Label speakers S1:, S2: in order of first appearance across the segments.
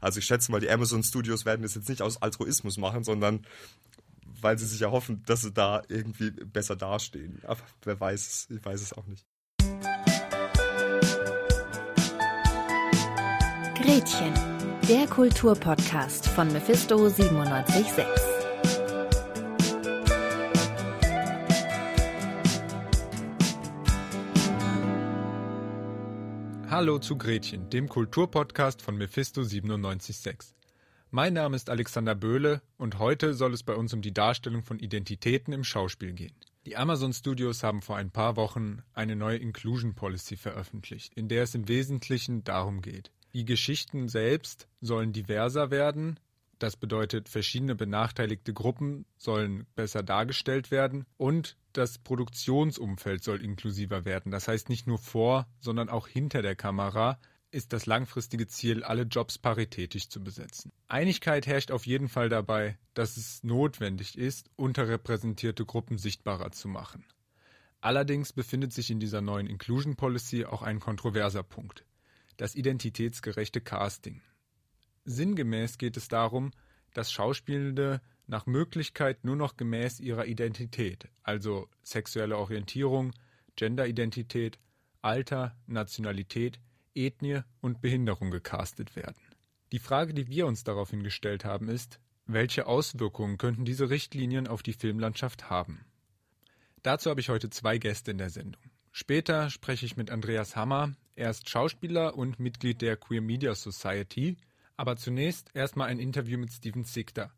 S1: Also ich schätze mal, die Amazon Studios werden das jetzt nicht aus Altruismus machen, sondern weil sie sich erhoffen, dass sie da irgendwie besser dastehen. Aber wer weiß es, ich weiß es auch nicht.
S2: Gretchen, der Kulturpodcast von Mephisto 976.
S3: Hallo zu Gretchen, dem Kulturpodcast von Mephisto 976. Mein Name ist Alexander Böhle und heute soll es bei uns um die Darstellung von Identitäten im Schauspiel gehen. Die Amazon Studios haben vor ein paar Wochen eine neue Inclusion Policy veröffentlicht, in der es im Wesentlichen darum geht. Die Geschichten selbst sollen diverser werden, das bedeutet, verschiedene benachteiligte Gruppen sollen besser dargestellt werden und das Produktionsumfeld soll inklusiver werden. Das heißt nicht nur vor, sondern auch hinter der Kamera ist das langfristige Ziel, alle Jobs paritätisch zu besetzen. Einigkeit herrscht auf jeden Fall dabei, dass es notwendig ist, unterrepräsentierte Gruppen sichtbarer zu machen. Allerdings befindet sich in dieser neuen Inclusion Policy auch ein kontroverser Punkt, das identitätsgerechte Casting. Sinngemäß geht es darum, dass Schauspielende nach Möglichkeit nur noch gemäß ihrer Identität, also sexuelle Orientierung, Genderidentität, Alter, Nationalität, Ethnie und Behinderung gecastet werden. Die Frage, die wir uns daraufhin gestellt haben, ist, welche Auswirkungen könnten diese Richtlinien auf die Filmlandschaft haben? Dazu habe ich heute zwei Gäste in der Sendung. Später spreche ich mit Andreas Hammer. Er ist Schauspieler und Mitglied der Queer Media Society. Aber zunächst erstmal ein Interview mit Steven Sichter.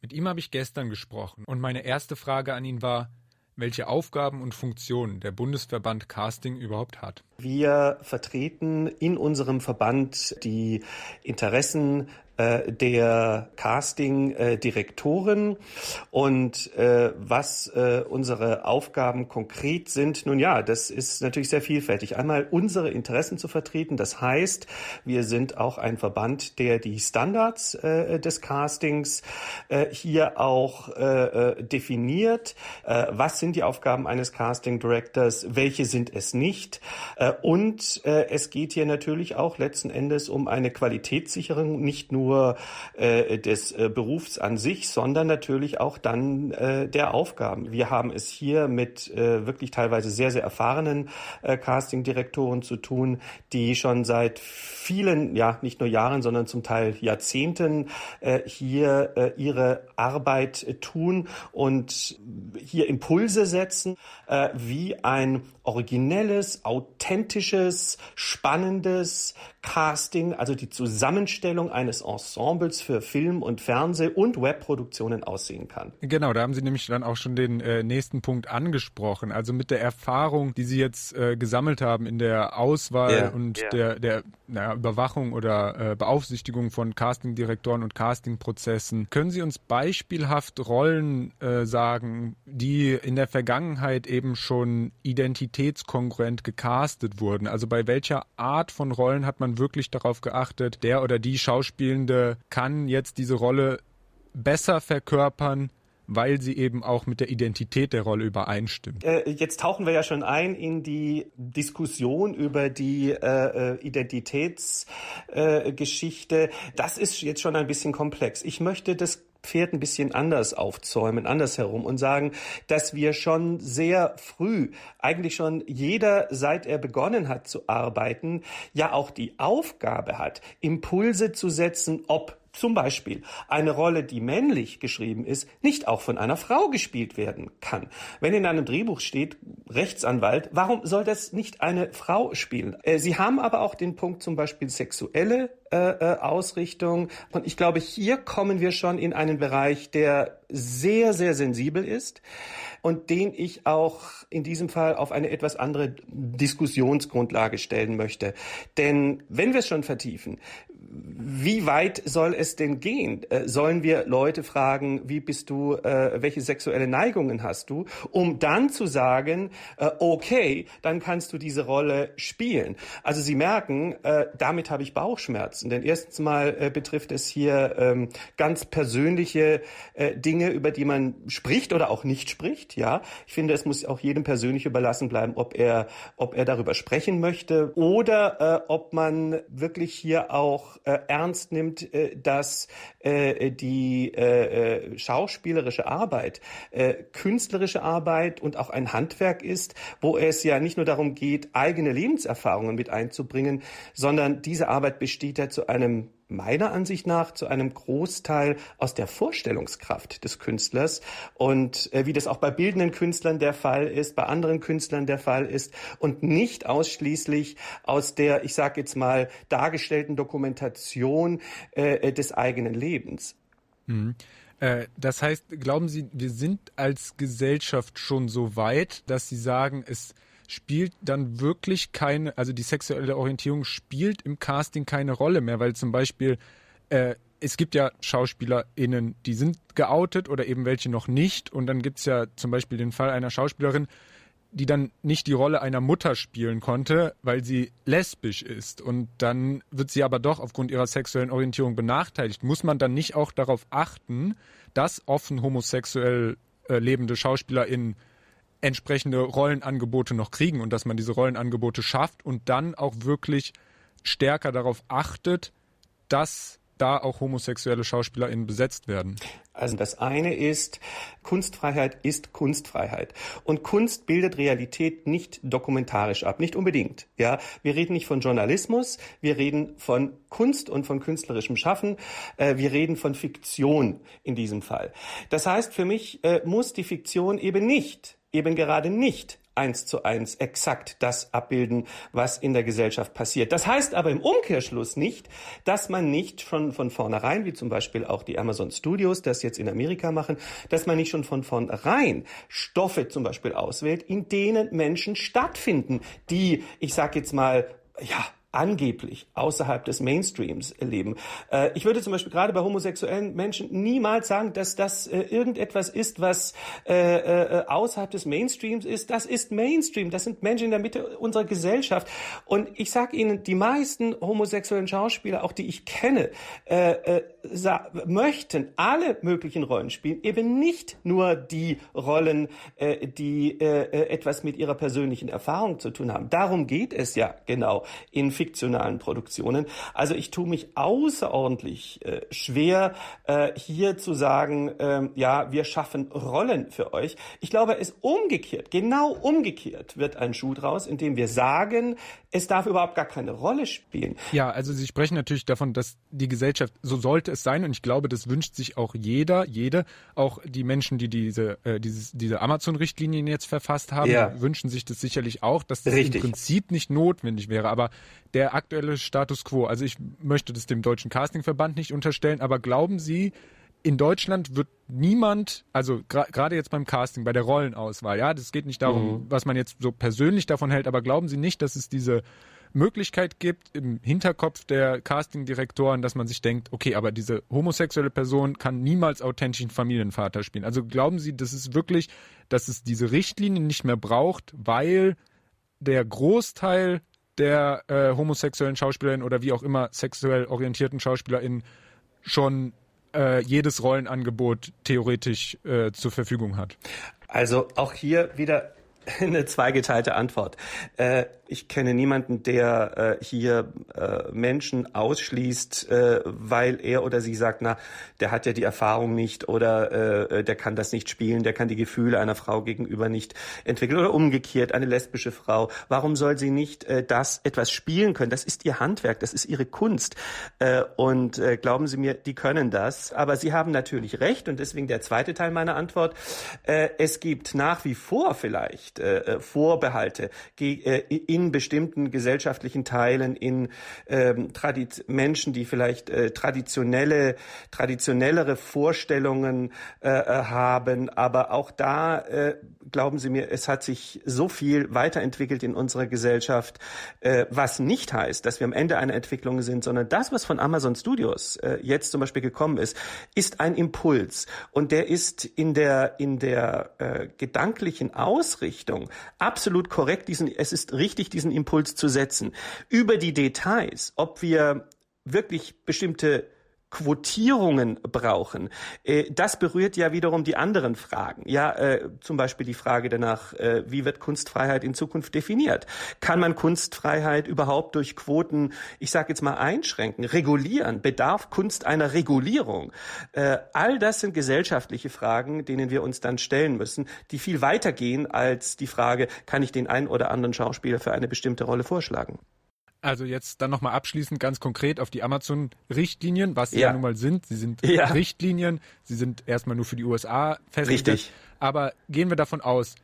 S3: Mit ihm habe ich gestern gesprochen und meine erste Frage an ihn war, welche Aufgaben und Funktionen der Bundesverband Casting überhaupt hat.
S4: Wir vertreten in unserem Verband die Interessen äh, der Casting-Direktoren. Und äh, was äh, unsere Aufgaben konkret sind, nun ja, das ist natürlich sehr vielfältig. Einmal unsere Interessen zu vertreten. Das heißt, wir sind auch ein Verband, der die Standards äh, des Castings äh, hier auch äh, definiert. Äh, was sind die Aufgaben eines Casting Directors? Welche sind es nicht? Äh, und äh, es geht hier natürlich auch letzten Endes um eine Qualitätssicherung, nicht nur nur äh, des äh, Berufs an sich, sondern natürlich auch dann äh, der Aufgaben. Wir haben es hier mit äh, wirklich teilweise sehr, sehr erfahrenen äh, Castingdirektoren zu tun, die schon seit vielen, ja, nicht nur Jahren, sondern zum Teil Jahrzehnten äh, hier äh, ihre Arbeit äh, tun und hier Impulse setzen, äh, wie ein originelles, authentisches, spannendes Casting, also die Zusammenstellung eines Ensembles für Film und Fernseh und Webproduktionen aussehen kann.
S3: Genau, da haben Sie nämlich dann auch schon den äh, nächsten Punkt angesprochen. Also mit der Erfahrung, die Sie jetzt äh, gesammelt haben in der Auswahl yeah, und yeah. der, der naja, Überwachung oder äh, Beaufsichtigung von Castingdirektoren und Castingprozessen, können Sie uns beispielhaft Rollen äh, sagen, die in der Vergangenheit eben schon identitätskongruent gecastet wurden? Also bei welcher Art von Rollen hat man wirklich darauf geachtet, der oder die Schauspielende kann jetzt diese Rolle besser verkörpern, weil sie eben auch mit der Identität der Rolle übereinstimmt.
S4: Äh, jetzt tauchen wir ja schon ein in die Diskussion über die äh, äh Identitätsgeschichte. Äh, das ist jetzt schon ein bisschen komplex. Ich möchte das Pferd ein bisschen anders aufzäumen, anders herum und sagen, dass wir schon sehr früh, eigentlich schon jeder, seit er begonnen hat zu arbeiten, ja auch die Aufgabe hat, Impulse zu setzen, ob zum Beispiel eine Rolle, die männlich geschrieben ist, nicht auch von einer Frau gespielt werden kann. Wenn in einem Drehbuch steht Rechtsanwalt, warum soll das nicht eine Frau spielen? Äh, Sie haben aber auch den Punkt zum Beispiel sexuelle äh, äh, Ausrichtung. Und ich glaube, hier kommen wir schon in einen Bereich, der sehr, sehr sensibel ist und den ich auch in diesem Fall auf eine etwas andere Diskussionsgrundlage stellen möchte. Denn wenn wir es schon vertiefen, wie weit soll es denn gehen? Äh, sollen wir Leute fragen, wie bist du, äh, welche sexuelle Neigungen hast du, um dann zu sagen, äh, okay, dann kannst du diese Rolle spielen. Also Sie merken, damit habe ich Bauchschmerzen, denn erstens mal betrifft es hier ähm, ganz persönliche Dinge, über die man spricht oder auch nicht spricht. Ja, ich finde, es muss auch jedem persönlich überlassen bleiben, ob er, ob er darüber sprechen möchte oder ob man wirklich hier auch äh, ernst nimmt, äh, dass äh, die äh, äh, schauspielerische Arbeit äh, künstlerische Arbeit und auch ein Handwerk ist, wo es ja nicht nur darum geht, eigene Lebenserfahrungen mit einzubringen, sondern diese Arbeit besteht ja zu einem meiner Ansicht nach zu einem Großteil aus der Vorstellungskraft des Künstlers und äh, wie das auch bei bildenden Künstlern der Fall ist, bei anderen Künstlern der Fall ist und nicht ausschließlich aus der, ich sage jetzt mal, dargestellten Dokumentation äh, des eigenen Lebens.
S3: Mhm. Äh, das heißt, glauben Sie, wir sind als Gesellschaft schon so weit, dass Sie sagen, es spielt dann wirklich keine, also die sexuelle Orientierung spielt im Casting keine Rolle mehr, weil zum Beispiel äh, es gibt ja SchauspielerInnen, die sind geoutet oder eben welche noch nicht. Und dann gibt es ja zum Beispiel den Fall einer Schauspielerin, die dann nicht die Rolle einer Mutter spielen konnte, weil sie lesbisch ist. Und dann wird sie aber doch aufgrund ihrer sexuellen Orientierung benachteiligt. Muss man dann nicht auch darauf achten, dass offen homosexuell äh, lebende SchauspielerInnen entsprechende Rollenangebote noch kriegen und dass man diese Rollenangebote schafft und dann auch wirklich stärker darauf achtet, dass da auch homosexuelle SchauspielerInnen besetzt werden?
S4: Also das eine ist, Kunstfreiheit ist Kunstfreiheit. Und Kunst bildet Realität nicht dokumentarisch ab, nicht unbedingt. Ja, wir reden nicht von Journalismus, wir reden von Kunst und von künstlerischem Schaffen, äh, wir reden von Fiktion in diesem Fall. Das heißt, für mich äh, muss die Fiktion eben nicht eben gerade nicht eins zu eins exakt das abbilden, was in der Gesellschaft passiert. Das heißt aber im Umkehrschluss nicht, dass man nicht schon von vornherein, wie zum Beispiel auch die Amazon Studios das jetzt in Amerika machen, dass man nicht schon von vornherein Stoffe zum Beispiel auswählt, in denen Menschen stattfinden, die, ich sag jetzt mal, ja, angeblich außerhalb des Mainstreams leben. Äh, ich würde zum Beispiel gerade bei homosexuellen Menschen niemals sagen, dass das äh, irgendetwas ist, was äh, außerhalb des Mainstreams ist. Das ist Mainstream. Das sind Menschen in der Mitte unserer Gesellschaft. Und ich sage Ihnen, die meisten homosexuellen Schauspieler, auch die ich kenne, möchten alle möglichen Rollen spielen, eben nicht nur die Rollen, die etwas mit ihrer persönlichen Erfahrung zu tun haben. Darum geht es ja genau in fiktionalen Produktionen. Also ich tue mich außerordentlich äh, schwer, äh, hier zu sagen, äh, ja, wir schaffen Rollen für euch. Ich glaube, es umgekehrt, genau umgekehrt wird ein Schuh draus, indem wir sagen, es darf überhaupt gar keine Rolle spielen.
S3: Ja, also Sie sprechen natürlich davon, dass die Gesellschaft, so sollte es sein, und ich glaube, das wünscht sich auch jeder, jede, auch die Menschen, die diese, äh, dieses, diese Amazon-Richtlinien jetzt verfasst haben, ja. wünschen sich das sicherlich auch, dass das Richtig. im Prinzip nicht notwendig wäre. Aber der aktuelle Status quo, also ich möchte das dem Deutschen Castingverband nicht unterstellen, aber glauben Sie, in Deutschland wird niemand, also gerade jetzt beim Casting, bei der Rollenauswahl, ja, das geht nicht darum, mhm. was man jetzt so persönlich davon hält, aber glauben Sie nicht, dass es diese Möglichkeit gibt im Hinterkopf der Castingdirektoren, dass man sich denkt, okay, aber diese homosexuelle Person kann niemals authentischen Familienvater spielen. Also glauben Sie, das ist wirklich, dass es diese Richtlinien nicht mehr braucht, weil der Großteil der äh, homosexuellen Schauspielerin oder wie auch immer sexuell orientierten Schauspielerin schon äh, jedes Rollenangebot theoretisch äh, zur Verfügung hat?
S4: Also auch hier wieder eine zweigeteilte Antwort. Äh, ich kenne niemanden, der äh, hier äh, Menschen ausschließt, äh, weil er oder sie sagt, na, der hat ja die Erfahrung nicht oder äh, der kann das nicht spielen, der kann die Gefühle einer Frau gegenüber nicht entwickeln oder umgekehrt eine lesbische Frau. Warum soll sie nicht äh, das etwas spielen können? Das ist ihr Handwerk, das ist ihre Kunst. Äh, und äh, glauben Sie mir, die können das. Aber Sie haben natürlich recht und deswegen der zweite Teil meiner Antwort. Äh, es gibt nach wie vor vielleicht äh, äh Vorbehalte äh, in bestimmten gesellschaftlichen Teilen, in ähm, Menschen, die vielleicht äh, traditionelle, traditionellere Vorstellungen äh, äh, haben. Aber auch da, äh, glauben Sie mir, es hat sich so viel weiterentwickelt in unserer Gesellschaft, äh, was nicht heißt, dass wir am Ende einer Entwicklung sind, sondern das, was von Amazon Studios äh, jetzt zum Beispiel gekommen ist, ist ein Impuls. Und der ist in der, in der äh, gedanklichen Ausrichtung absolut korrekt. Diesen, es ist richtig, wichtig, diesen Impuls zu setzen. Über die Details, ob wir wirklich bestimmte Quotierungen brauchen, äh, das berührt ja wiederum die anderen Fragen. Ja, äh, zum Beispiel die Frage danach, äh, wie wird Kunstfreiheit in Zukunft definiert? Kann man Kunstfreiheit überhaupt durch Quoten, ich sage jetzt mal, einschränken, regulieren? Bedarf Kunst einer Regulierung? All das sind gesellschaftliche Fragen, denen wir uns dann stellen müssen, die viel weiter gehen als die Frage, kann ich den einen oder anderen Schauspieler für eine bestimmte Rolle vorschlagen?
S3: Also jetzt dann nochmal abschließend ganz konkret auf die Amazon-Richtlinien, was sie ja. ja. nun mal sind. Sie sind ja. Richtlinien, sie sind erstmal nur für die USA festgelegt. Richtig. Aber gehen wir davon aus,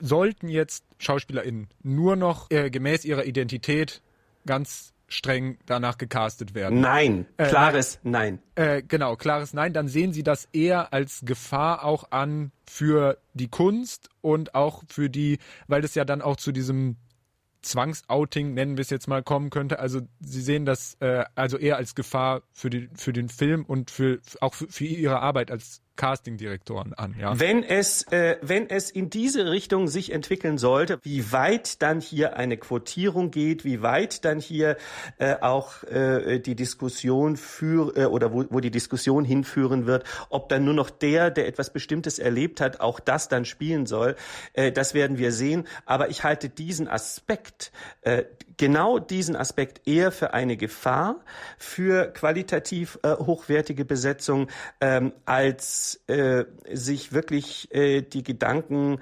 S3: sollten jetzt SchauspielerInnen nur noch äh, gemäß ihrer Identität ganz streng danach gecastet werden.
S4: Nein, äh, klares Nein.
S3: Äh, genau, klares Nein. Dann sehen Sie das eher als Gefahr auch an für die Kunst und auch für die, weil das ja dann auch zu diesem Zwangsouting, nennen wir es jetzt mal, kommen könnte. Also Sie sehen das äh, also eher als Gefahr für, die, für den Film und für, auch für, für Ihre Arbeit als Castingdirektoren an. Ja.
S4: Wenn es, äh, wenn es in diese Richtung sich entwickeln sollte, wie weit dann hier eine Quotierung geht, wie weit dann hier äh, auch äh, die Diskussion für äh, oder wo, wo die Diskussion hinführen wird, ob dann nur noch der, der etwas Bestimmtes erlebt hat, auch das dann spielen soll, äh, das werden wir sehen. Aber ich halte diesen Aspekt, äh, genau diesen Aspekt eher für eine Gefahr für qualitativ äh, hochwertige Besetzung ähm, als äh, sich wirklich äh, die Gedanken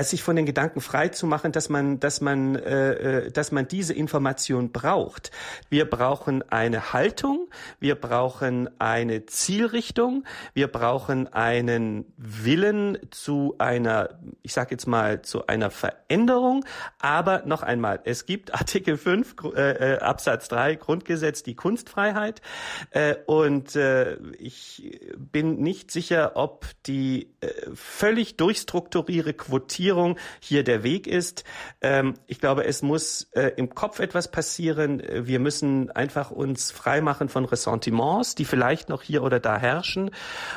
S4: als sich von den Gedanken frei zu machen, dass man, dass man, äh, äh, dass man diese Information braucht. Wir brauchen eine Haltung, wir brauchen eine Zielrichtung, wir brauchen einen Willen zu einer, ich sage jetzt mal, zu einer Veränderung. Aber noch einmal, es gibt Artikel 5 äh, äh, Absatz 3 Grundgesetz die Kunstfreiheit äh, und äh, ich bin nicht sicher, ob die äh, völlig durchstrukturierte Quotierung Regierung hier der Weg ist. Ähm, ich glaube, es muss äh, im Kopf etwas passieren. Wir müssen einfach uns freimachen von Ressentiments, die vielleicht noch hier oder da herrschen.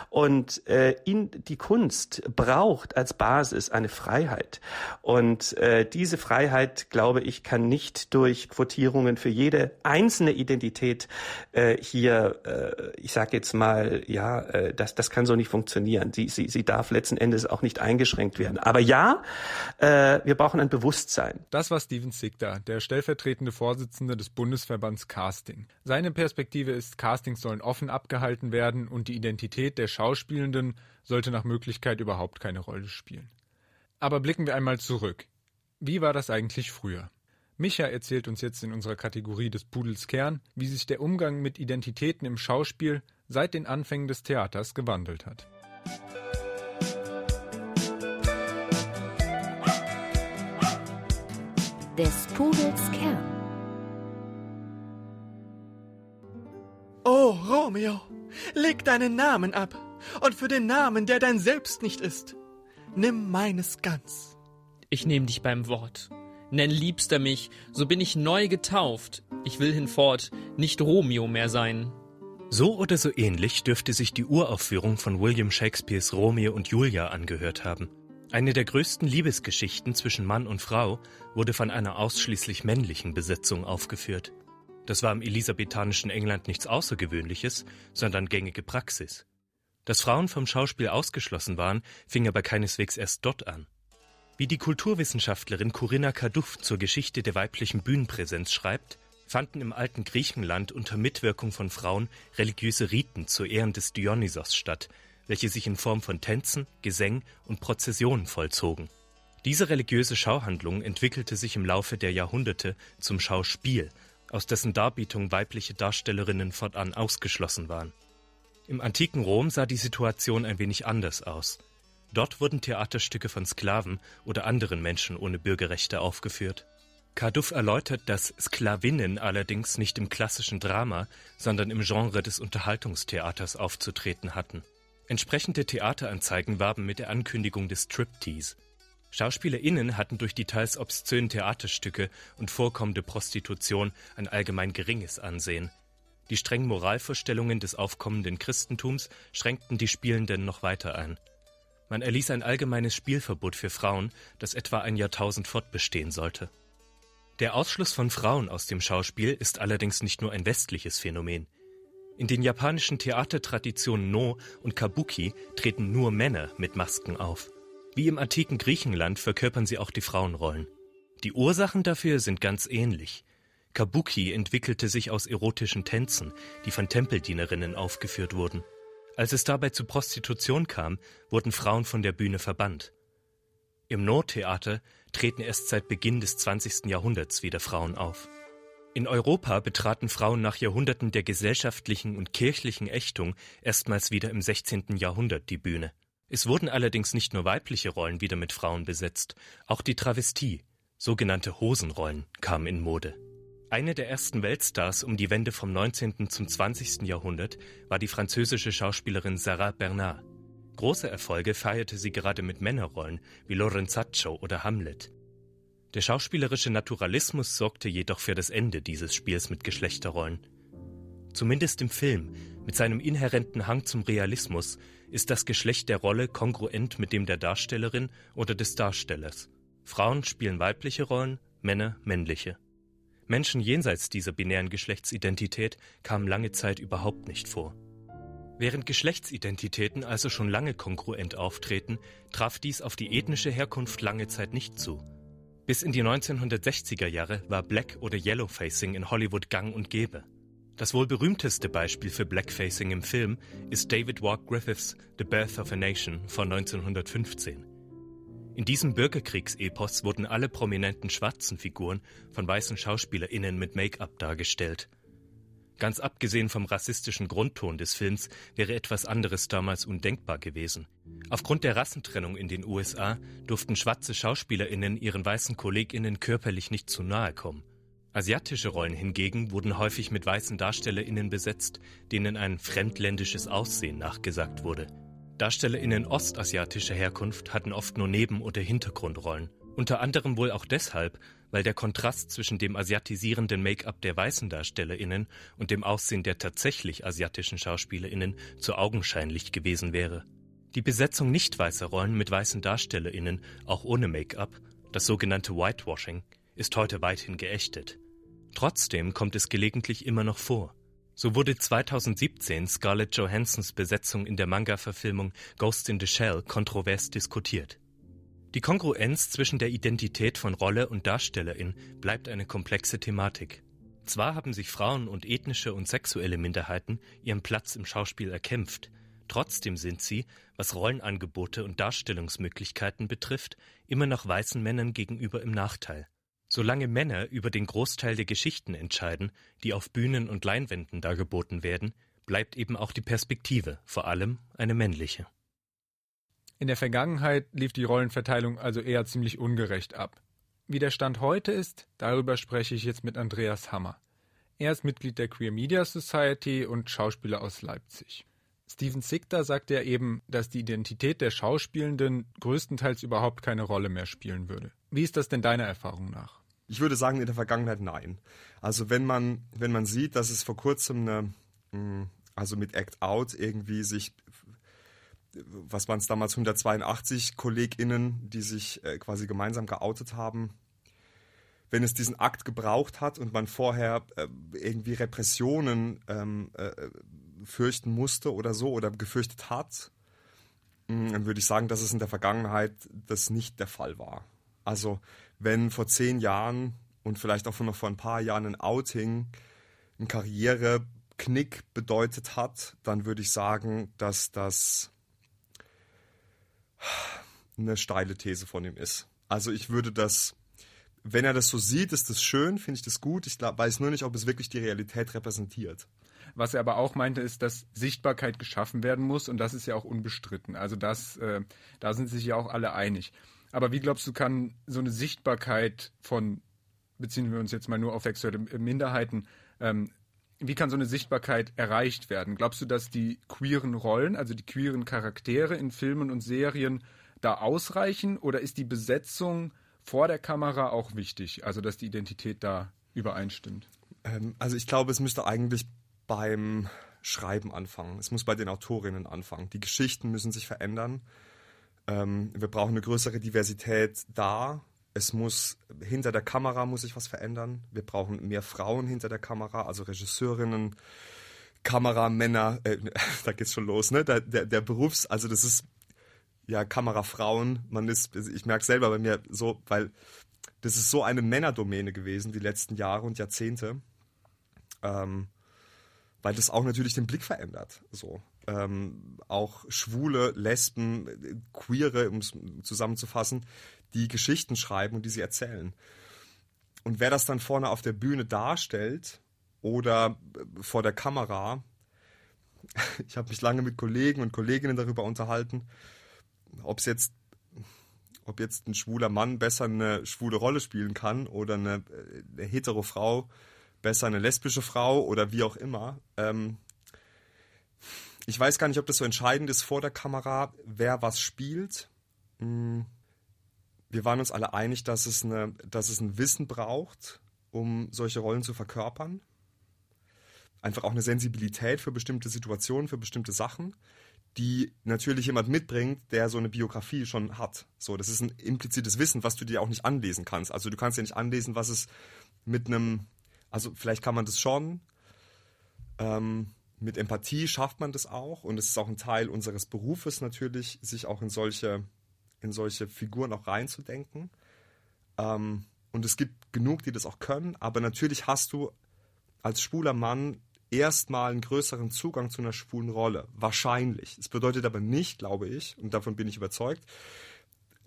S4: Und äh, in die Kunst braucht als Basis eine Freiheit. Und äh, diese Freiheit, glaube ich, kann nicht durch Quotierungen für jede einzelne Identität äh, hier, äh, ich sage jetzt mal, ja, äh, das, das kann so nicht funktionieren. Sie, sie, sie darf letzten Endes auch nicht eingeschränkt werden. Aber ja, äh, wir brauchen ein Bewusstsein.
S3: Das war Steven Sigda, der stellvertretende Vorsitzende des Bundesverbands Casting. Seine Perspektive ist, Castings sollen offen abgehalten werden und die Identität der Schauspielenden sollte nach Möglichkeit überhaupt keine Rolle spielen. Aber blicken wir einmal zurück. Wie war das eigentlich früher? Micha erzählt uns jetzt in unserer Kategorie des Pudels Kern, wie sich der Umgang mit Identitäten im Schauspiel seit den Anfängen des Theaters gewandelt hat.
S2: Des Pudels Kern.
S5: Oh, Romeo, leg deinen Namen ab, und für den Namen, der dein Selbst nicht ist, nimm meines ganz.
S6: Ich nehm dich beim Wort. Nenn Liebster mich, so bin ich neu getauft. Ich will hinfort nicht Romeo mehr sein.
S7: So oder so ähnlich dürfte sich die Uraufführung von William Shakespeares Romeo und Julia angehört haben. Eine der größten Liebesgeschichten zwischen Mann und Frau wurde von einer ausschließlich männlichen Besetzung aufgeführt. Das war im elisabethanischen England nichts Außergewöhnliches, sondern gängige Praxis. Dass Frauen vom Schauspiel ausgeschlossen waren, fing aber keineswegs erst dort an. Wie die Kulturwissenschaftlerin Corinna Kaduff zur Geschichte der weiblichen Bühnenpräsenz schreibt, fanden im alten Griechenland unter Mitwirkung von Frauen religiöse Riten zu Ehren des Dionysos statt, welche sich in Form von Tänzen, Gesängen und Prozessionen vollzogen. Diese religiöse Schauhandlung entwickelte sich im Laufe der Jahrhunderte zum Schauspiel, aus dessen Darbietung weibliche Darstellerinnen fortan ausgeschlossen waren. Im antiken Rom sah die Situation ein wenig anders aus. Dort wurden Theaterstücke von Sklaven oder anderen Menschen ohne Bürgerrechte aufgeführt. Carduff erläutert, dass Sklavinnen allerdings nicht im klassischen Drama, sondern im Genre des Unterhaltungstheaters aufzutreten hatten. Entsprechende Theateranzeigen warben mit der Ankündigung des Striptease. SchauspielerInnen hatten durch die teils obszönen Theaterstücke und vorkommende Prostitution ein allgemein geringes Ansehen. Die strengen Moralvorstellungen des aufkommenden Christentums schränkten die Spielenden noch weiter ein. Man erließ ein allgemeines Spielverbot für Frauen, das etwa ein Jahrtausend fortbestehen sollte. Der Ausschluss von Frauen aus dem Schauspiel ist allerdings nicht nur ein westliches Phänomen. In den japanischen Theatertraditionen No und Kabuki treten nur Männer mit Masken auf. Wie im antiken Griechenland verkörpern sie auch die Frauenrollen. Die Ursachen dafür sind ganz ähnlich. Kabuki entwickelte sich aus erotischen Tänzen, die von Tempeldienerinnen aufgeführt wurden. Als es dabei zu Prostitution kam, wurden Frauen von der Bühne verbannt. Im No-Theater treten erst seit Beginn des 20. Jahrhunderts wieder Frauen auf. In Europa betraten Frauen nach Jahrhunderten der gesellschaftlichen und kirchlichen Ächtung erstmals wieder im 16. Jahrhundert die Bühne. Es wurden allerdings nicht nur weibliche Rollen wieder mit Frauen besetzt, auch die Travestie, sogenannte Hosenrollen, kamen in Mode. Eine der ersten Weltstars um die Wende vom 19. zum 20. Jahrhundert war die französische Schauspielerin Sarah Bernard. Große Erfolge feierte sie gerade mit Männerrollen wie Lorenzaccio oder Hamlet. Der schauspielerische Naturalismus sorgte jedoch für das Ende dieses Spiels mit Geschlechterrollen. Zumindest im Film, mit seinem inhärenten Hang zum Realismus, ist das Geschlecht der Rolle kongruent mit dem der Darstellerin oder des Darstellers. Frauen spielen weibliche Rollen, Männer männliche. Menschen jenseits dieser binären Geschlechtsidentität kamen lange Zeit überhaupt nicht vor. Während Geschlechtsidentitäten also schon lange kongruent auftreten, traf dies auf die ethnische Herkunft lange Zeit nicht zu. Bis in die 1960er Jahre war Black- oder Yellowfacing in Hollywood gang und gäbe. Das wohl berühmteste Beispiel für Blackfacing im Film ist David Walk Griffiths The Birth of a Nation von 1915. In diesem Bürgerkriegsepos wurden alle prominenten schwarzen Figuren von weißen SchauspielerInnen mit Make-up dargestellt. Ganz abgesehen vom rassistischen Grundton des Films wäre etwas anderes damals undenkbar gewesen. Aufgrund der Rassentrennung in den USA durften schwarze SchauspielerInnen ihren weißen KollegInnen körperlich nicht zu nahe kommen. Asiatische Rollen hingegen wurden häufig mit weißen DarstellerInnen besetzt, denen ein fremdländisches Aussehen nachgesagt wurde. DarstellerInnen ostasiatischer Herkunft hatten oft nur Neben- oder Hintergrundrollen. Unter anderem wohl auch deshalb, weil der Kontrast zwischen dem asiatisierenden Make-up der weißen DarstellerInnen und dem Aussehen der tatsächlich asiatischen SchauspielerInnen zu augenscheinlich gewesen wäre. Die Besetzung nicht weißer Rollen mit weißen DarstellerInnen, auch ohne Make-up, das sogenannte Whitewashing, ist heute weithin geächtet. Trotzdem kommt es gelegentlich immer noch vor. So wurde 2017 Scarlett Johansons Besetzung in der Manga-Verfilmung Ghost in the Shell kontrovers diskutiert. Die Kongruenz zwischen der Identität von Rolle und Darstellerin bleibt eine komplexe Thematik. Zwar haben sich Frauen und ethnische und sexuelle Minderheiten ihren Platz im Schauspiel erkämpft, trotzdem sind sie, was Rollenangebote und Darstellungsmöglichkeiten betrifft, immer noch weißen Männern gegenüber im Nachteil. Solange Männer über den Großteil der Geschichten entscheiden, die auf Bühnen und Leinwänden dargeboten werden, bleibt eben auch die Perspektive vor allem eine männliche.
S3: In der Vergangenheit lief die Rollenverteilung also eher ziemlich ungerecht ab. Wie der Stand heute ist, darüber spreche ich jetzt mit Andreas Hammer. Er ist Mitglied der Queer Media Society und Schauspieler aus Leipzig. Steven Sickter sagt ja eben, dass die Identität der Schauspielenden größtenteils überhaupt keine Rolle mehr spielen würde. Wie ist das denn deiner Erfahrung nach?
S1: Ich würde sagen, in der Vergangenheit nein. Also wenn man, wenn man sieht, dass es vor kurzem eine, mm, also mit Act Out irgendwie sich, was waren es damals, 182 KollegInnen, die sich äh, quasi gemeinsam geoutet haben, wenn es diesen Akt gebraucht hat und man vorher äh, irgendwie Repressionen ähm, äh, fürchten musste oder so oder gefürchtet hat, mm, dann würde ich sagen, dass es in der Vergangenheit das nicht der Fall war. Also wenn vor zehn Jahren und vielleicht auch noch vor ein paar Jahren ein Outing ein Karriereknick bedeutet hat, dann würde ich sagen, dass das eine steile These von ihm ist. Also ich würde das, wenn er das so sieht, ist das schön, finde ich das gut. Ich weiß nur nicht, ob es wirklich die Realität repräsentiert.
S3: Was er aber auch meinte, ist, dass Sichtbarkeit geschaffen werden muss und das ist ja auch unbestritten. Also das, äh, da sind sich ja auch alle einig. Aber wie glaubst du, kann so eine Sichtbarkeit von, beziehen wir uns jetzt mal nur auf sexuelle Minderheiten, ähm, wie kann so eine Sichtbarkeit erreicht werden? Glaubst du, dass die queeren Rollen, also die queeren Charaktere in Filmen und Serien da ausreichen oder ist die Besetzung vor der Kamera auch wichtig, also dass die Identität da übereinstimmt?
S1: Ähm, also ich glaube, es müsste eigentlich beim Schreiben anfangen. Es muss bei den Autorinnen anfangen. Die Geschichten müssen sich verändern. Ähm, wir brauchen eine größere Diversität da. Es muss hinter der Kamera muss sich was verändern. Wir brauchen mehr Frauen hinter der Kamera, also Regisseurinnen, Kameramänner, äh, da geht's schon los, ne? Der, der, der Berufs, also das ist ja Kamerafrauen, man ist, ich merke selber bei mir so, weil das ist so eine Männerdomäne gewesen die letzten Jahre und Jahrzehnte, ähm, weil das auch natürlich den Blick verändert. So ähm, auch Schwule, Lesben, Queere, um es zusammenzufassen, die Geschichten schreiben und die sie erzählen. Und wer das dann vorne auf der Bühne darstellt oder vor der Kamera, ich habe mich lange mit Kollegen und Kolleginnen darüber unterhalten, ob es jetzt ob jetzt ein schwuler Mann besser eine schwule Rolle spielen kann oder eine, eine hetero Frau besser eine lesbische Frau oder wie auch immer. Ähm, ich weiß gar nicht, ob das so entscheidend ist vor der Kamera, wer was spielt. Hm. Wir waren uns alle einig, dass es, eine, dass es ein Wissen braucht, um solche Rollen zu verkörpern. Einfach auch eine Sensibilität für bestimmte Situationen, für bestimmte Sachen, die natürlich jemand mitbringt, der so eine Biografie schon hat. So, das ist ein implizites Wissen, was du dir auch nicht anlesen kannst. Also du kannst ja nicht anlesen, was es mit einem, also vielleicht kann man das schon, ähm, mit Empathie schafft man das auch und es ist auch ein Teil unseres Berufes natürlich, sich auch in solche, in solche Figuren auch reinzudenken. Ähm, und es gibt genug, die das auch können, aber natürlich hast du als schwuler Mann erstmal einen größeren Zugang zu einer schwulen Rolle. Wahrscheinlich. Es bedeutet aber nicht, glaube ich, und davon bin ich überzeugt,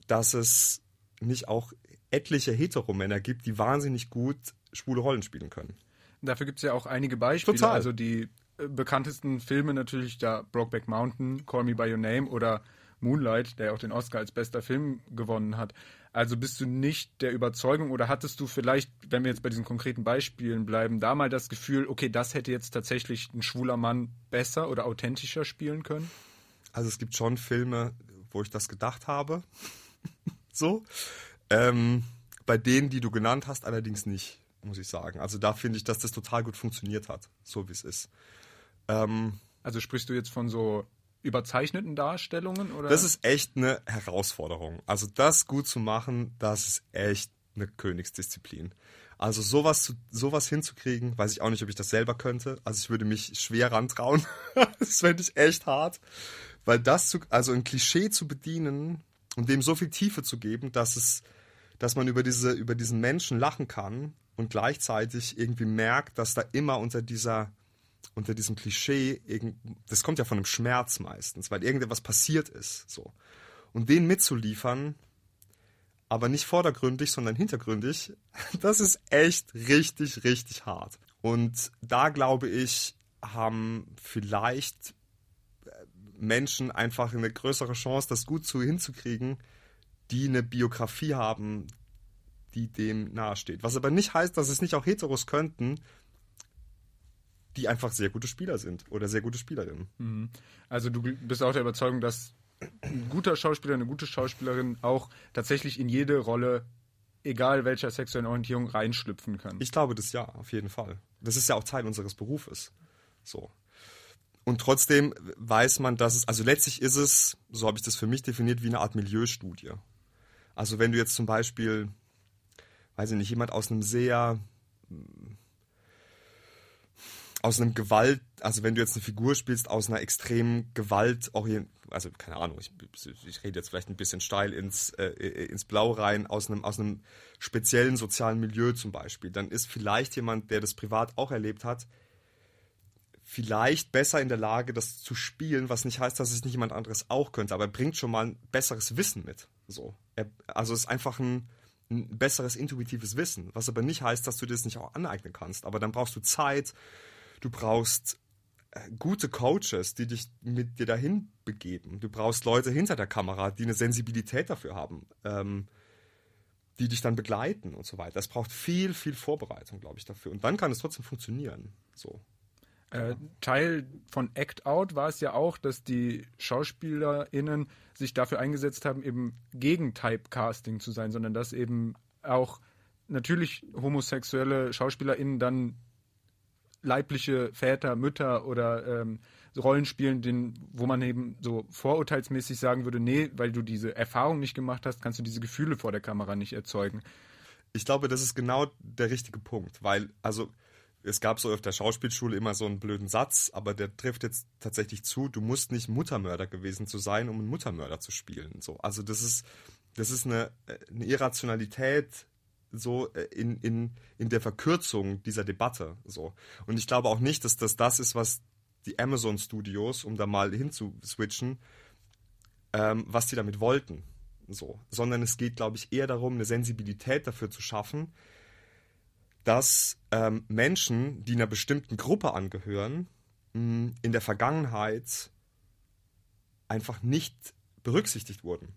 S1: dass es nicht auch etliche Heteromänner gibt, die wahnsinnig gut schwule Rollen spielen können.
S3: Dafür gibt es ja auch einige Beispiele.
S1: Total.
S3: Also die bekanntesten Filme natürlich da Brokeback Mountain, Call Me By Your Name oder Moonlight, der auch den Oscar als bester Film gewonnen hat. Also bist du nicht der Überzeugung oder hattest du vielleicht, wenn wir jetzt bei diesen konkreten Beispielen bleiben, da mal das Gefühl, okay, das hätte jetzt tatsächlich ein schwuler Mann besser oder authentischer spielen können?
S1: Also es gibt schon Filme, wo ich das gedacht habe. so. Ähm, bei denen, die du genannt hast, allerdings nicht, muss ich sagen. Also da finde ich, dass das total gut funktioniert hat, so wie es ist.
S3: Ähm, also sprichst du jetzt von so überzeichneten Darstellungen? Oder?
S1: Das ist echt eine Herausforderung. Also das gut zu machen, das ist echt eine Königsdisziplin. Also sowas, zu, sowas hinzukriegen, weiß ich auch nicht, ob ich das selber könnte. Also ich würde mich schwer rantrauen. das fände ich echt hart. Weil das zu, also ein Klischee zu bedienen und dem so viel Tiefe zu geben, dass es, dass man über diese, über diesen Menschen lachen kann und gleichzeitig irgendwie merkt, dass da immer unter dieser unter diesem Klischee, das kommt ja von einem Schmerz meistens, weil irgendetwas passiert ist. So. Und den mitzuliefern, aber nicht vordergründig, sondern hintergründig, das ist echt richtig, richtig hart. Und da glaube ich, haben vielleicht äh, Menschen einfach eine größere Chance, das gut zu hinzukriegen, die eine Biografie haben, die dem nahesteht. Was aber nicht heißt, dass es nicht auch Heteros könnten, die einfach sehr gute Spieler sind oder sehr gute Spielerinnen.
S3: Mhm. Also du bist auch der Überzeugung, dass ein guter Schauspieler, eine gute Schauspielerin auch tatsächlich in jede Rolle, egal welcher sexuellen Orientierung, reinschlüpfen kann.
S1: Ich glaube das ja, auf jeden Fall. Das ist ja auch Teil unseres Berufes. So. Und trotzdem weiß man, dass es, also letztlich ist es, so habe ich das für mich definiert, wie eine Art Milieustudie. Also wenn du jetzt zum Beispiel, weiß ich nicht, jemand aus einem sehr aus einem Gewalt, also wenn du jetzt eine Figur spielst, aus einer extremen Gewalt also keine Ahnung, ich, ich, rede jetzt vielleicht ein bisschen steil ins, äh, ins Blau rein, aus einem, aus einem speziellen sozialen Milieu zum Beispiel, dann ist vielleicht jemand, der das privat auch erlebt hat, vielleicht besser in der Lage, das zu spielen, was nicht heißt, dass es nicht jemand anderes auch könnte, aber er bringt schon mal ein besseres Wissen mit. So. Er, also es ist einfach ein, ein besseres intuitives Wissen, was aber nicht heißt, dass du das nicht auch aneignen kannst. Aber dann brauchst du Zeit, Du brauchst äh, gute Coaches, die dich mit dir dahin begeben. Du brauchst Leute hinter der Kamera, die eine Sensibilität dafür haben, ähm, die dich dann begleiten und so weiter. Es braucht viel, viel Vorbereitung, glaube ich, dafür. Und dann kann es trotzdem funktionieren. So.
S3: Äh, Teil von Act Out war es ja auch, dass die SchauspielerInnen sich dafür eingesetzt haben, eben gegen Typecasting zu sein, sondern dass eben auch natürlich homosexuelle SchauspielerInnen dann leibliche Väter, Mütter oder ähm, Rollen spielen, den, wo man eben so vorurteilsmäßig sagen würde, nee, weil du diese Erfahrung nicht gemacht hast, kannst du diese Gefühle vor der Kamera nicht erzeugen.
S1: Ich glaube, das ist genau der richtige Punkt, weil, also es gab so auf der Schauspielschule immer so einen blöden Satz, aber der trifft jetzt tatsächlich zu, du musst nicht Muttermörder gewesen zu sein, um einen Muttermörder zu spielen. So, also das ist, das ist eine, eine Irrationalität so äh, in, in, in der Verkürzung dieser Debatte. So. Und ich glaube auch nicht, dass das das ist, was die Amazon Studios, um da mal hinzuswitchen, ähm, was die damit wollten. So. Sondern es geht, glaube ich, eher darum, eine Sensibilität dafür zu schaffen, dass ähm, Menschen, die einer bestimmten Gruppe angehören, mh, in der Vergangenheit einfach nicht berücksichtigt wurden.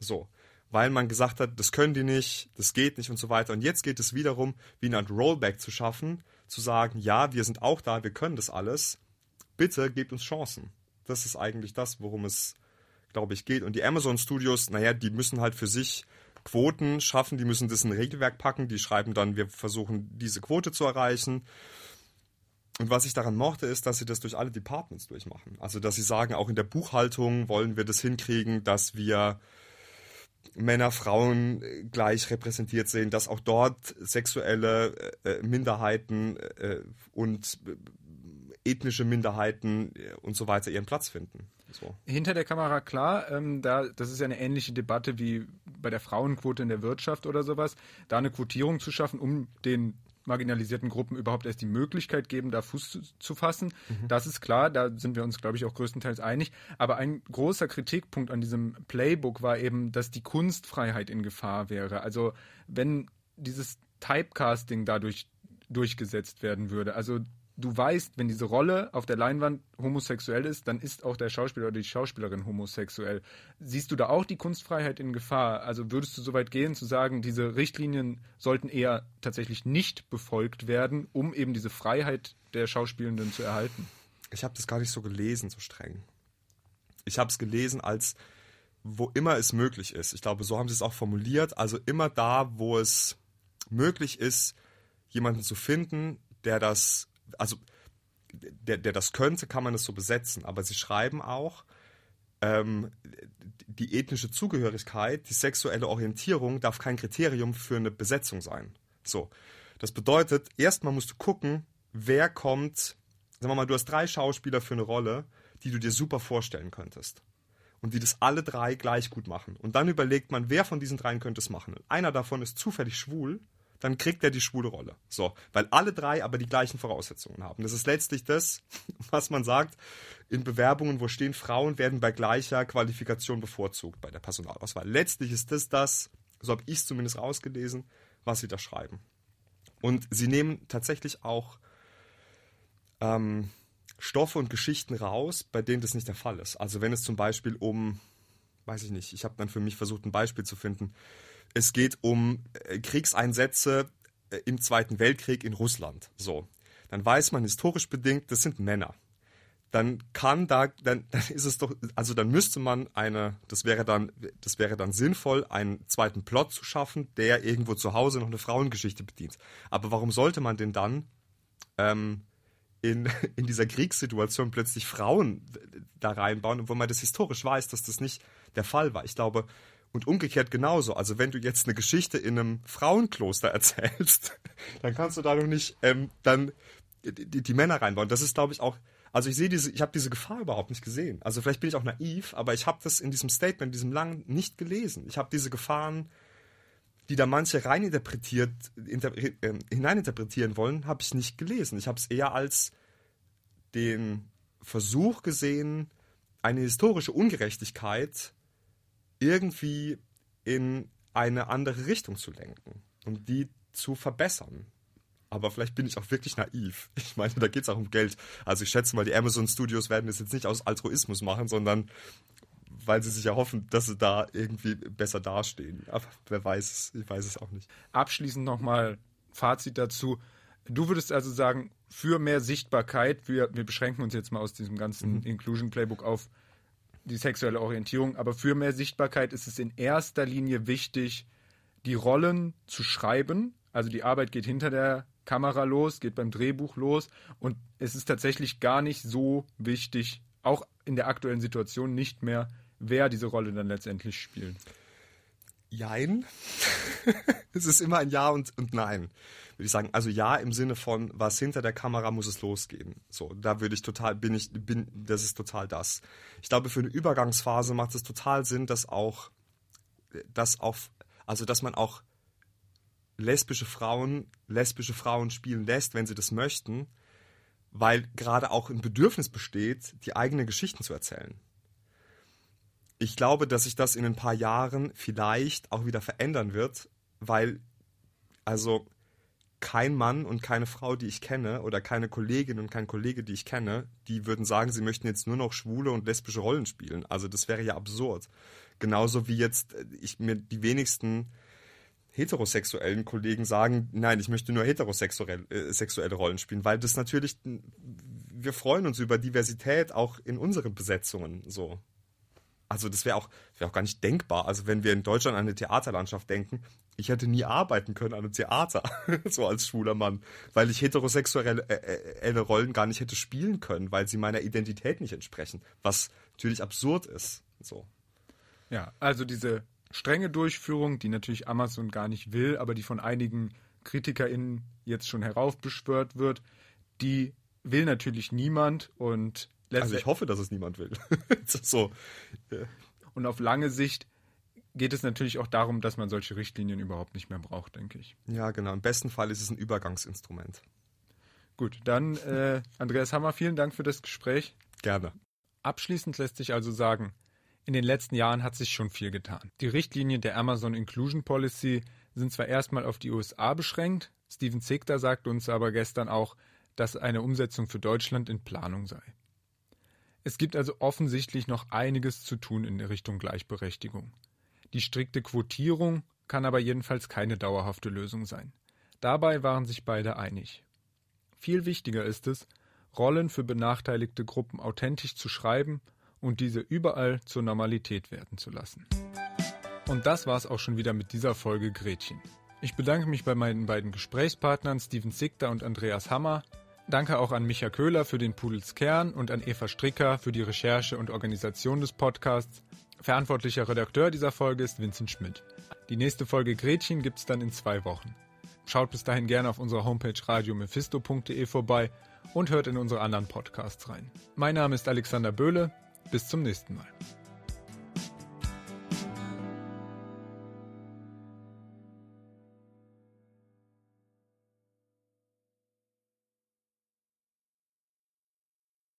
S1: So. Weil man gesagt hat, das können die nicht, das geht nicht und so weiter. Und jetzt geht es wiederum, wie eine Art Rollback zu schaffen, zu sagen, ja, wir sind auch da, wir können das alles. Bitte gebt uns Chancen. Das ist eigentlich das, worum es, glaube ich, geht. Und die Amazon Studios, naja, die müssen halt für sich Quoten schaffen, die müssen das in ein Regelwerk packen, die schreiben dann, wir versuchen diese Quote zu erreichen. Und was ich daran mochte, ist, dass sie das durch alle Departments durchmachen. Also, dass sie sagen, auch in der Buchhaltung wollen wir das hinkriegen, dass wir Männer, Frauen gleich repräsentiert sehen, dass auch dort sexuelle äh, Minderheiten äh, und äh, ethnische Minderheiten und so weiter ihren Platz finden. So.
S3: Hinter der Kamera klar, ähm, da, das ist ja eine ähnliche Debatte wie bei der Frauenquote in der Wirtschaft oder sowas, da eine Quotierung zu schaffen, um den marginalisierten Gruppen überhaupt erst die Möglichkeit geben, da Fuß zu, zu fassen. Mhm. Das ist klar, da sind wir uns, glaube ich, auch größtenteils einig. Aber ein großer Kritikpunkt an diesem Playbook war eben, dass die Kunstfreiheit in Gefahr wäre. Also wenn dieses Typecasting dadurch durchgesetzt werden würde. Also du weißt, wenn diese Rolle auf der Leinwand homosexuell ist, dann ist auch der Schauspieler oder die Schauspielerin homosexuell. Siehst du da auch die Kunstfreiheit in Gefahr? Also würdest du so weit gehen zu sagen, diese Richtlinien sollten eher tatsächlich nicht befolgt werden, um eben diese Freiheit der Schauspielenden zu erhalten?
S1: Ich habe das gar nicht so gelesen, so streng. Ich habe es gelesen als wo immer es möglich ist. Ich glaube, so haben sie es auch formuliert. Also immer da, wo es möglich ist, jemanden zu finden, der das also der, der das könnte, kann man es so besetzen. Aber sie schreiben auch, ähm, die ethnische Zugehörigkeit, die sexuelle Orientierung darf kein Kriterium für eine Besetzung sein. So. Das bedeutet, erstmal musst du gucken, wer kommt, sagen wir mal, du hast drei Schauspieler für eine Rolle, die du dir super vorstellen könntest. Und die das alle drei gleich gut machen. Und dann überlegt man, wer von diesen dreien könnte es machen. Einer davon ist zufällig schwul dann kriegt er die schwule Rolle. So, weil alle drei aber die gleichen Voraussetzungen haben. Das ist letztlich das, was man sagt in Bewerbungen, wo stehen, Frauen werden bei gleicher Qualifikation bevorzugt bei der Personalauswahl. Letztlich ist das das, so habe ich es zumindest rausgelesen, was sie da schreiben. Und sie nehmen tatsächlich auch ähm, Stoffe und Geschichten raus, bei denen das nicht der Fall ist. Also wenn es zum Beispiel um, weiß ich nicht, ich habe dann für mich versucht, ein Beispiel zu finden, es geht um äh, Kriegseinsätze äh, im Zweiten Weltkrieg in Russland. So. Dann weiß man historisch bedingt, das sind Männer. Dann kann da, dann, dann ist es doch, also dann müsste man eine, das wäre dann, das wäre dann sinnvoll, einen zweiten Plot zu schaffen, der irgendwo zu Hause noch eine Frauengeschichte bedient. Aber warum sollte man denn dann ähm, in, in dieser Kriegssituation plötzlich Frauen da reinbauen, obwohl man das historisch weiß, dass das nicht der Fall war? Ich glaube, und umgekehrt genauso. Also wenn du jetzt eine Geschichte in einem Frauenkloster erzählst, dann kannst du da noch nicht ähm, dann die, die, Männer reinbauen. Das ist, glaube ich, auch. Also ich sehe diese, ich habe diese Gefahr überhaupt nicht gesehen. Also vielleicht bin ich auch naiv, aber ich habe das in diesem Statement, in diesem langen, nicht gelesen. Ich habe diese Gefahren, die da manche reininterpretiert, inter, äh, hineininterpretieren wollen, habe ich nicht gelesen. Ich habe es eher als den Versuch gesehen, eine historische Ungerechtigkeit irgendwie in eine andere Richtung zu lenken und die zu verbessern. Aber vielleicht bin ich auch wirklich naiv. Ich meine, da geht es auch um Geld. Also ich schätze mal, die Amazon Studios werden das jetzt nicht aus Altruismus machen, sondern weil sie sich erhoffen, dass sie da irgendwie besser dastehen. Aber wer weiß es, ich weiß es auch nicht.
S3: Abschließend nochmal Fazit dazu. Du würdest also sagen, für mehr Sichtbarkeit, wir, wir beschränken uns jetzt mal aus diesem ganzen mhm. Inclusion Playbook auf die sexuelle Orientierung, aber für mehr Sichtbarkeit ist es in erster Linie wichtig, die Rollen zu schreiben. Also die Arbeit geht hinter der Kamera los, geht beim Drehbuch los und es ist tatsächlich gar nicht so wichtig, auch in der aktuellen Situation nicht mehr, wer diese Rolle dann letztendlich spielt.
S1: Jein. es ist immer ein Ja und, und Nein, würde ich sagen. Also Ja im Sinne von, was hinter der Kamera muss es losgehen. So, da würde ich total, bin ich, bin, das ist total das. Ich glaube, für eine Übergangsphase macht es total Sinn, dass auch, dass auf, also dass man auch lesbische Frauen, lesbische Frauen spielen lässt, wenn sie das möchten, weil gerade auch ein Bedürfnis besteht, die eigenen Geschichten zu erzählen ich glaube, dass sich das in ein paar Jahren vielleicht auch wieder verändern wird, weil also kein Mann und keine Frau, die ich kenne, oder keine Kollegin und kein Kollege, die ich kenne, die würden sagen, sie möchten jetzt nur noch schwule und lesbische Rollen spielen. Also das wäre ja absurd. Genauso wie jetzt äh, ich mir die wenigsten heterosexuellen Kollegen sagen, nein, ich möchte nur heterosexuelle äh, Rollen spielen, weil das natürlich, wir freuen uns über Diversität auch in unseren Besetzungen so also das wäre auch, wär auch gar nicht denkbar. Also wenn wir in Deutschland an eine Theaterlandschaft denken, ich hätte nie arbeiten können an einem Theater, so als schwuler Mann, weil ich heterosexuelle äh, äh, Rollen gar nicht hätte spielen können, weil sie meiner Identität nicht entsprechen, was natürlich absurd ist. So.
S3: Ja, also diese strenge Durchführung, die natürlich Amazon gar nicht will, aber die von einigen KritikerInnen jetzt schon heraufbeschwört wird, die will natürlich niemand und
S1: also ich hoffe, dass es niemand will. so.
S3: Und auf lange Sicht geht es natürlich auch darum, dass man solche Richtlinien überhaupt nicht mehr braucht, denke ich.
S1: Ja, genau. Im besten Fall ist es ein Übergangsinstrument.
S3: Gut, dann äh, Andreas Hammer, vielen Dank für das Gespräch.
S1: Gerne.
S3: Abschließend lässt sich also sagen, in den letzten Jahren hat sich schon viel getan. Die Richtlinien der Amazon Inclusion Policy sind zwar erstmal auf die USA beschränkt, Steven Zigter sagt uns aber gestern auch, dass eine Umsetzung für Deutschland in Planung sei. Es gibt also offensichtlich noch einiges zu tun in Richtung Gleichberechtigung. Die strikte Quotierung kann aber jedenfalls keine dauerhafte Lösung sein. Dabei waren sich beide einig. Viel wichtiger ist es, Rollen für benachteiligte Gruppen authentisch zu schreiben und diese überall zur Normalität werden zu lassen. Und das war's auch schon wieder mit dieser Folge Gretchen. Ich bedanke mich bei meinen beiden Gesprächspartnern Steven Sigter und Andreas Hammer Danke auch an Micha Köhler für den Pudels Kern und an Eva Stricker für die Recherche und Organisation des Podcasts. Verantwortlicher Redakteur dieser Folge ist Vincent Schmidt. Die nächste Folge Gretchen gibt's dann in zwei Wochen. Schaut bis dahin gerne auf unserer Homepage radiomephisto.de vorbei und hört in unsere anderen Podcasts rein. Mein Name ist Alexander Böhle. Bis zum nächsten Mal.